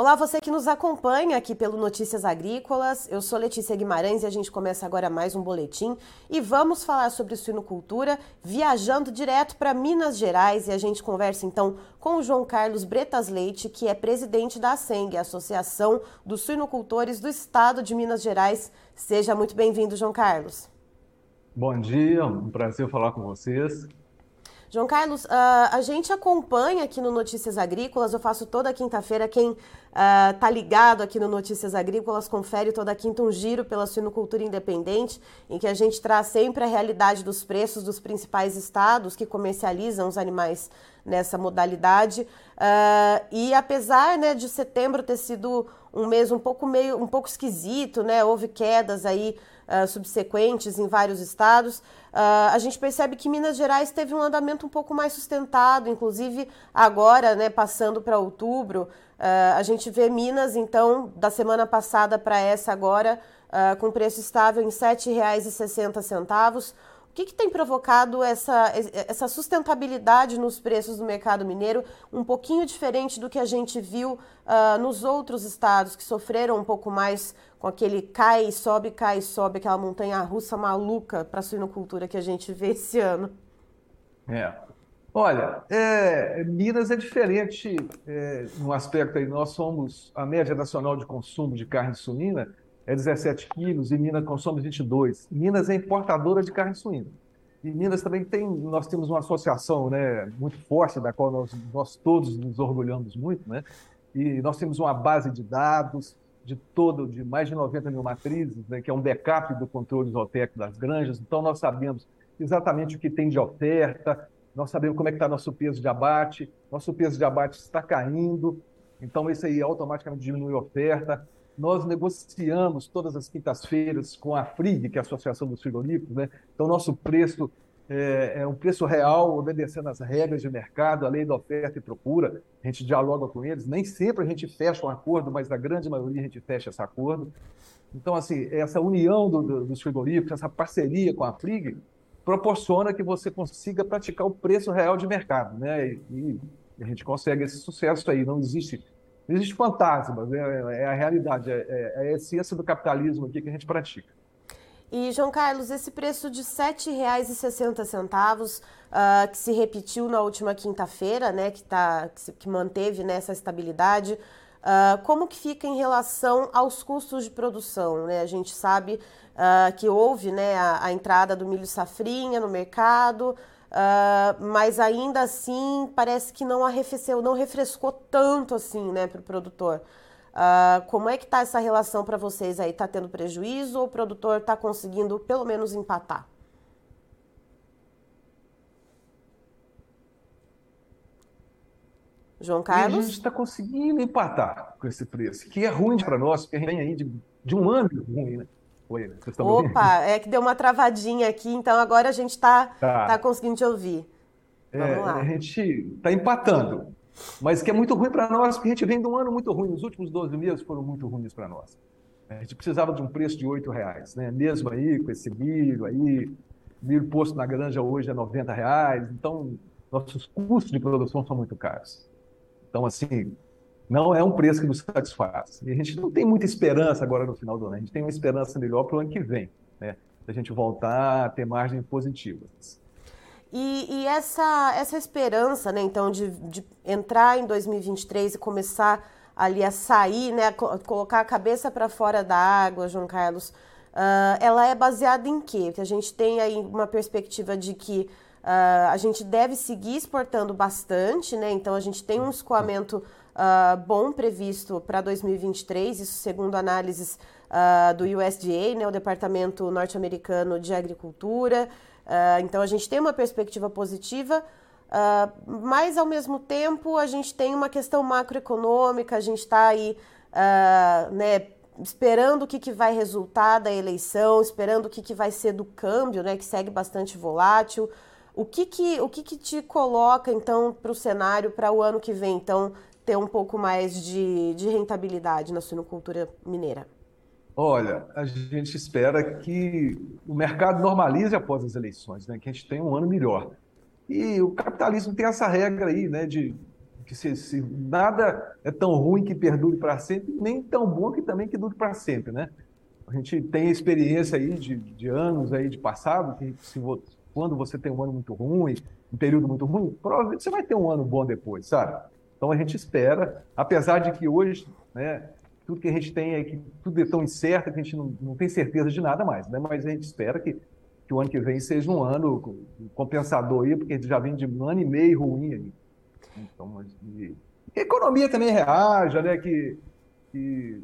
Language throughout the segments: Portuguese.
Olá, você que nos acompanha aqui pelo Notícias Agrícolas. Eu sou Letícia Guimarães e a gente começa agora mais um boletim e vamos falar sobre suinocultura viajando direto para Minas Gerais e a gente conversa então com o João Carlos Bretas Leite, que é presidente da ASENG, Associação dos Suinocultores do Estado de Minas Gerais. Seja muito bem-vindo, João Carlos. Bom dia, um prazer falar com vocês. João Carlos, uh, a gente acompanha aqui no Notícias Agrícolas, eu faço toda quinta-feira, quem está uh, ligado aqui no Notícias Agrícolas confere toda quinta um giro pela suinocultura independente, em que a gente traz sempre a realidade dos preços dos principais estados que comercializam os animais nessa modalidade. Uh, e apesar né, de setembro ter sido um mês um pouco meio um pouco esquisito, né? Houve quedas aí uh, subsequentes em vários estados. Uh, a gente percebe que Minas Gerais teve um andamento um pouco mais sustentado, inclusive agora, né, passando para outubro, uh, a gente vê Minas, então, da semana passada para essa agora, com preço estável em R$ 7,60 o que, que, tem provocado essa, essa sustentabilidade nos preços do mercado mineiro, um pouquinho diferente do que a gente viu uh, nos outros estados que sofreram um pouco mais com aquele cai e sobe, cai e sobe, aquela montanha russa maluca para a suinocultura que a gente vê esse ano? É. Olha, é, Minas é diferente é, no aspecto aí, nós somos a média nacional de consumo de carne suína é 17 quilos e Minas consome 22. Minas é importadora de carne suína. E Minas também tem, nós temos uma associação né, muito forte, da qual nós, nós todos nos orgulhamos muito, né? E nós temos uma base de dados de todo, de mais de 90 mil matrizes, né, que é um backup do controle zootécnico das granjas. Então, nós sabemos exatamente o que tem de oferta, nós sabemos como é que está nosso peso de abate, nosso peso de abate está caindo, então isso aí automaticamente diminui a oferta nós negociamos todas as quintas-feiras com a FRIG, que é a Associação dos Frigoríficos, né? Então, nosso preço é, é, um preço real, obedecendo às regras de mercado, a lei da oferta e procura. A gente dialoga com eles. Nem sempre a gente fecha um acordo, mas na grande maioria a gente fecha esse acordo. Então, assim, essa união do, do, dos frigoríficos, essa parceria com a FRIG, proporciona que você consiga praticar o preço real de mercado, né? E, e a gente consegue esse sucesso aí. Não existe existe fantasma, é, é a realidade, é, é, é, a essência do capitalismo aqui que a gente pratica. E, João Carlos, esse preço de R$ 7,60, uh, que se repetiu na última quinta-feira, né, que, tá, que, que manteve nessa né, estabilidade, uh, como que fica em relação aos custos de produção? Né? A gente sabe uh, que houve né, a, a entrada do milho safrinha no mercado, Uh, mas ainda assim parece que não arrefeceu, não refrescou tanto assim, né, para o produtor. Uh, como é que está essa relação para vocês aí? Está tendo prejuízo ou o produtor está conseguindo pelo menos empatar? João Carlos? E a gente está conseguindo empatar com esse preço, que é ruim para nós, porque a gente vem aí de, de um ano ruim, né? Oi, vocês estão Opa, é que deu uma travadinha aqui, então agora a gente está tá. tá conseguindo te ouvir. Vamos é, lá. A gente está empatando, mas que é muito ruim para nós, porque a gente vem de um ano muito ruim. Os últimos 12 meses foram muito ruins para nós. A gente precisava de um preço de R$ reais, né? Mesmo aí com esse milho aí, milho posto na granja hoje é R$ reais, então nossos custos de produção são muito caros. Então, assim, não é um preço que nos satisfaz. E a gente não tem muita esperança agora no final do ano. A gente tem uma esperança melhor para o ano que vem, né? Da gente voltar a ter margens positivas. E, e, essa, essa esperança, né, então, de, de entrar em 2023 e começar ali a sair, né, a colocar a cabeça para fora da água, João Carlos, uh, ela é baseada em quê? Porque a gente tem aí uma perspectiva de que uh, a gente deve seguir exportando bastante, né, então a gente tem um escoamento uh, bom previsto para 2023, isso segundo análises uh, do USDA, né, o Departamento Norte-Americano de Agricultura. Então a gente tem uma perspectiva positiva, mas ao mesmo tempo a gente tem uma questão macroeconômica, a gente está aí né, esperando o que, que vai resultar da eleição, esperando o que, que vai ser do câmbio, né, que segue bastante volátil. O que que, o que, que te coloca, então, para o cenário para o ano que vem? Então, ter um pouco mais de, de rentabilidade na suinocultura mineira? Olha, a gente espera que o mercado normalize após as eleições, né? que a gente tenha um ano melhor. E o capitalismo tem essa regra aí, né, de que se, se, nada é tão ruim que perdure para sempre, nem tão bom que também que dure para sempre, né? A gente tem experiência aí de, de anos aí de passado, que se, quando você tem um ano muito ruim, um período muito ruim, provavelmente você vai ter um ano bom depois, sabe? Então a gente espera, apesar de que hoje, né, tudo que a gente tem é que tudo é tão incerto que a gente não, não tem certeza de nada mais, né? Mas a gente espera que, que o ano que vem seja um ano compensador aí, porque a gente já vem de um ano e meio ruim aí. Então, a economia também reaja, né? Que, que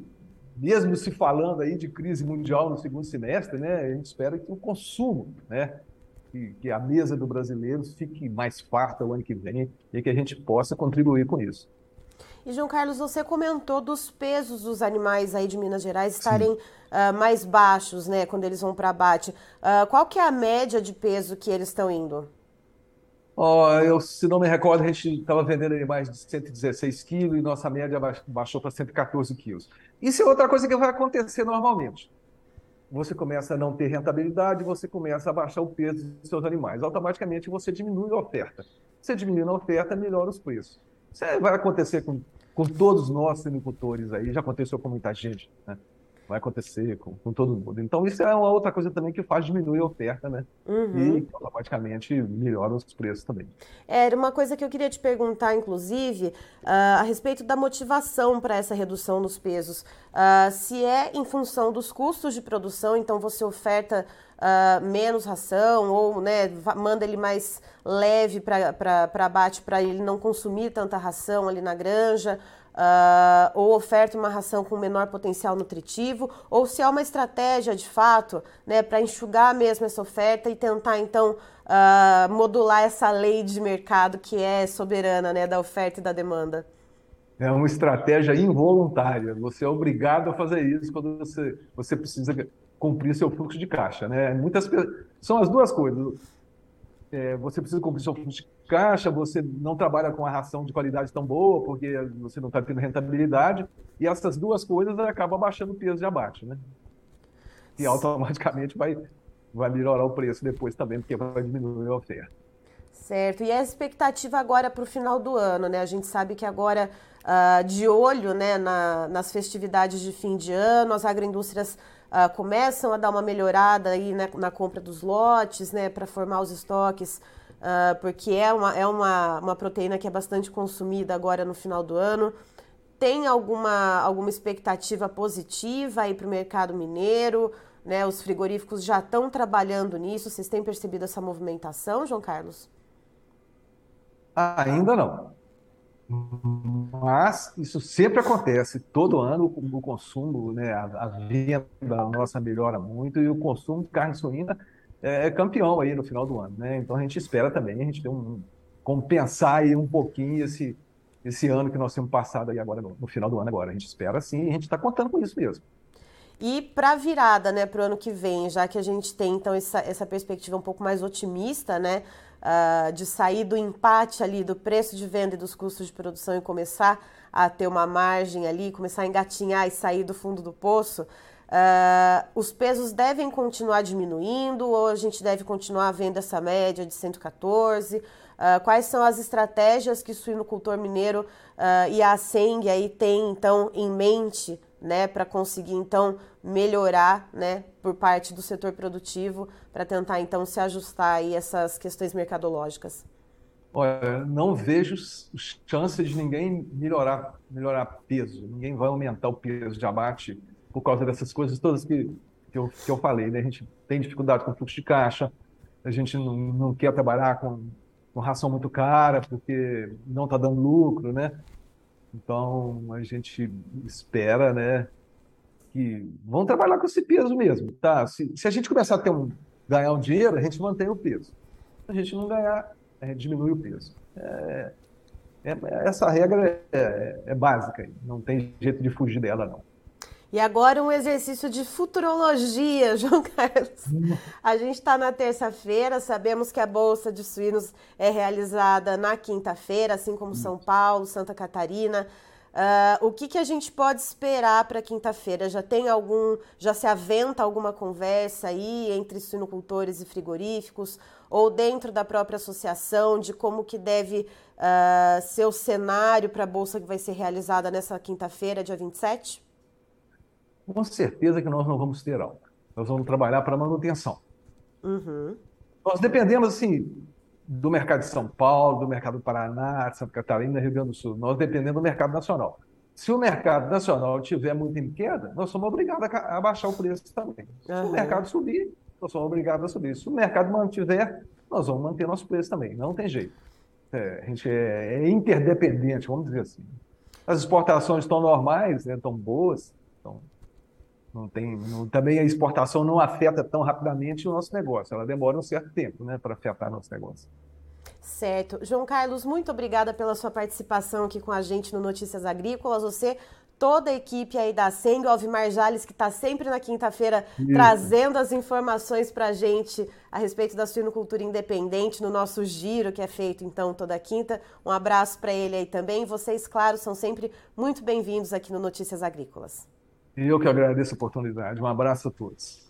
mesmo se falando aí de crise mundial no segundo semestre, né? A gente espera que o consumo, né? Que, que a mesa do brasileiro fique mais farta o ano que vem e que a gente possa contribuir com isso. E, João Carlos, você comentou dos pesos dos animais aí de Minas Gerais estarem uh, mais baixos, né, quando eles vão para abate. Uh, qual que é a média de peso que eles estão indo? Oh, eu, se não me recordo, a gente estava vendendo animais de 116 quilos e nossa média baixou para 114 quilos. Isso é outra coisa que vai acontecer normalmente. Você começa a não ter rentabilidade, você começa a baixar o peso dos seus animais. Automaticamente você diminui a oferta. Você diminui a oferta, melhora os preços. Isso vai acontecer com, com todos nós, sinicultores aí, já aconteceu com muita gente. Né? Vai acontecer com, com, todo mundo. Então, isso é uma outra coisa também que faz diminuir a oferta, né? Uhum. E automaticamente melhora os preços também. É, era uma coisa que eu queria te perguntar, inclusive, uh, a respeito da motivação para essa redução nos pesos. Uh, se é em função dos custos de produção, então você oferta uh, menos ração ou né, manda ele mais leve para abate para ele não consumir tanta ração ali na granja uh, ou oferta uma ração com menor potencial nutritivo, ou se há uma estratégia de fato né, para enxugar mesmo essa oferta e tentar então uh, modular essa lei de mercado que é soberana né, da oferta e da demanda. É uma estratégia involuntária. Você é obrigado a fazer isso quando você, você precisa cumprir seu fluxo de caixa. Né? Muitas são as duas coisas. É, você precisa cumprir seu fluxo de caixa, você não trabalha com a ração de qualidade tão boa, porque você não está tendo rentabilidade, e essas duas coisas acabam baixando o peso de abate, né? E automaticamente vai, vai melhorar o preço depois também, porque vai diminuir a oferta. Certo. E a expectativa agora para o final do ano, né? A gente sabe que agora, uh, de olho né, na, nas festividades de fim de ano, as agroindústrias uh, começam a dar uma melhorada aí né, na compra dos lotes, né? Para formar os estoques uh, porque é, uma, é uma, uma proteína que é bastante consumida agora no final do ano. Tem alguma, alguma expectativa positiva aí para o mercado mineiro? Né? Os frigoríficos já estão trabalhando nisso. Vocês têm percebido essa movimentação, João Carlos? Ainda não. Mas isso sempre acontece. Todo ano o consumo, né, a, venda nossa melhora muito e o consumo de carne suína é, é, campeão aí no final do ano, né? Então a gente espera também a gente ter um compensar aí um pouquinho esse esse ano que nós temos passado aí agora no final do ano agora. A gente espera sim, a gente está contando com isso mesmo. E para a virada, né, para o ano que vem, já que a gente tem então essa, essa perspectiva um pouco mais otimista, né, uh, de sair do empate ali do preço de venda e dos custos de produção e começar a ter uma margem ali, começar a engatinhar e sair do fundo do poço, Uh, os pesos devem continuar diminuindo ou a gente deve continuar vendo essa média de 114? Uh, ah, quais são as estratégias que o suinocultor mineiro e a Seng aí tem então em mente, né, para conseguir então melhorar, né, por parte do setor produtivo para tentar então se ajustar aí essas questões mercadológicas? Olha, não vejo chances de ninguém melhorar, melhorar peso. Ninguém vai aumentar o peso de abate por causa dessas coisas todas que, que, eu, que eu falei. Né? A gente tem dificuldade com fluxo de caixa, a gente não, não quer trabalhar com, com ração muito cara, porque não está dando lucro, né? Então, a gente espera, né, que vão trabalhar com esse peso mesmo, tá? Se, se a gente começar a ter um, ganhar um dinheiro, a gente mantém o peso. Se a gente não ganhar, a gente diminui o peso. É, é, essa regra é, é, é básica, não tem jeito de fugir dela, não. E agora um exercício de futurologia, João Carlos. A gente está na terça-feira, sabemos que a Bolsa de Suínos é realizada na quinta-feira, assim como São Paulo, Santa Catarina. Uh, o que, que a gente pode esperar para quinta-feira? Já tem algum, já se aventa alguma conversa aí entre suinocultores e frigoríficos ou dentro da própria associação de como que deve uh, ser o cenário para a bolsa que vai ser realizada nessa quinta-feira, dia 27? Com certeza que nós não vamos ter alta. Nós vamos trabalhar para manutenção. Uhum. Nós dependemos assim do mercado de São Paulo, do mercado do Paraná, de Santa Catarina, Rio Grande do Sul. Nós dependemos do mercado nacional. Se o mercado nacional tiver muito em queda, nós somos obrigados a baixar o preço também. Se uhum. o mercado subir, nós somos obrigados a subir. Se o mercado mantiver, nós vamos manter nosso preço também. Não tem jeito. É, a gente é, é, interdependente, vamos dizer assim. As exportações estão normais, né, estão boas, então não tem, não, também a exportação não afeta tão rapidamente o nosso negócio. Ela demora um certo tempo, né, para afetar nosso negócio. Certo. João Carlos, muito obrigada pela sua participação aqui com a gente no Notícias Agrícolas. Você toda a equipe aí da Seng, o Alvimar Jales, que está sempre na quinta-feira trazendo as informações para a gente a respeito da suinocultura independente no nosso giro que é feito então toda quinta. Um abraço para ele aí também. Vocês, claro, são sempre muito bem-vindos aqui no Notícias Agrícolas. E eu que agradeço a oportunidade. Um abraço a todos.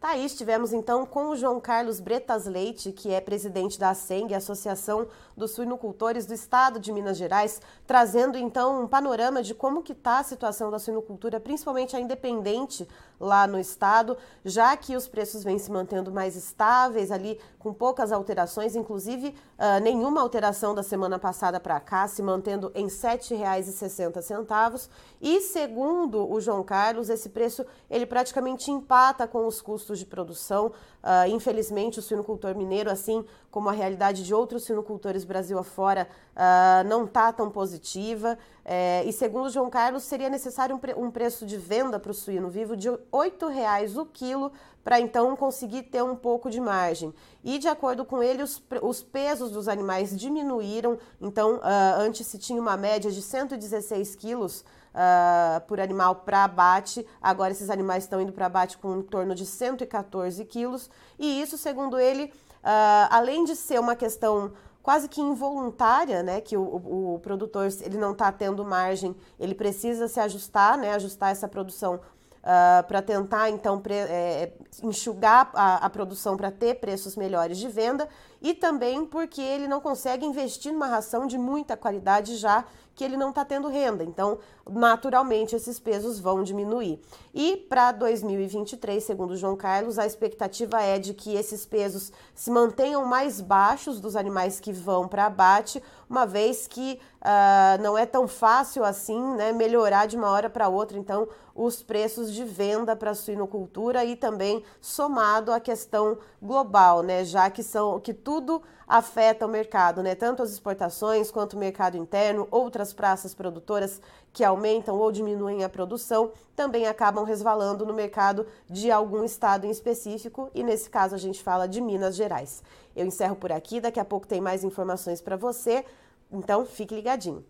Tá aí, estivemos então com o João Carlos Bretas Leite, que é presidente da ASENG, Associação dos Suinocultores do Estado de Minas Gerais, trazendo então um panorama de como que está a situação da suinocultura, principalmente a independente lá no estado, já que os preços vêm se mantendo mais estáveis ali, com poucas alterações, inclusive uh, nenhuma alteração da semana passada para cá, se mantendo em R$ 7,60. E segundo o João Carlos, esse preço ele praticamente empata com os custos de produção. Uh, infelizmente, o suinocultor mineiro, assim como a realidade de outros suinocultores Brasil afora, uh, não está tão positiva. É, e segundo João Carlos, seria necessário um, pre um preço de venda para o suíno vivo de R$ 8,00 o quilo para então conseguir ter um pouco de margem. E de acordo com ele, os, os pesos dos animais diminuíram. Então, uh, antes se tinha uma média de 116 quilos uh, por animal para abate. Agora esses animais estão indo para abate com em torno de 114 quilos. E isso, segundo ele, uh, além de ser uma questão quase que involuntária, né, que o, o, o produtor ele não está tendo margem, ele precisa se ajustar, né, ajustar essa produção Uh, para tentar então pre, é, enxugar a, a produção para ter preços melhores de venda e também porque ele não consegue investir numa ração de muita qualidade já que ele não está tendo renda. Então, naturalmente, esses pesos vão diminuir. E para 2023, segundo João Carlos, a expectativa é de que esses pesos se mantenham mais baixos dos animais que vão para abate, uma vez que uh, não é tão fácil assim né, melhorar de uma hora para outra. Então, os preços de venda para a suinocultura e também somado à questão global, né, já que são que tudo afeta o mercado, né? Tanto as exportações quanto o mercado interno, outras praças produtoras que aumentam ou diminuem a produção também acabam resvalando no mercado de algum estado em específico, e nesse caso a gente fala de Minas Gerais. Eu encerro por aqui, daqui a pouco tem mais informações para você, então fique ligadinho.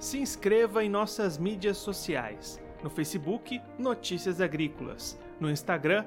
Se inscreva em nossas mídias sociais. No Facebook, Notícias Agrícolas. No Instagram,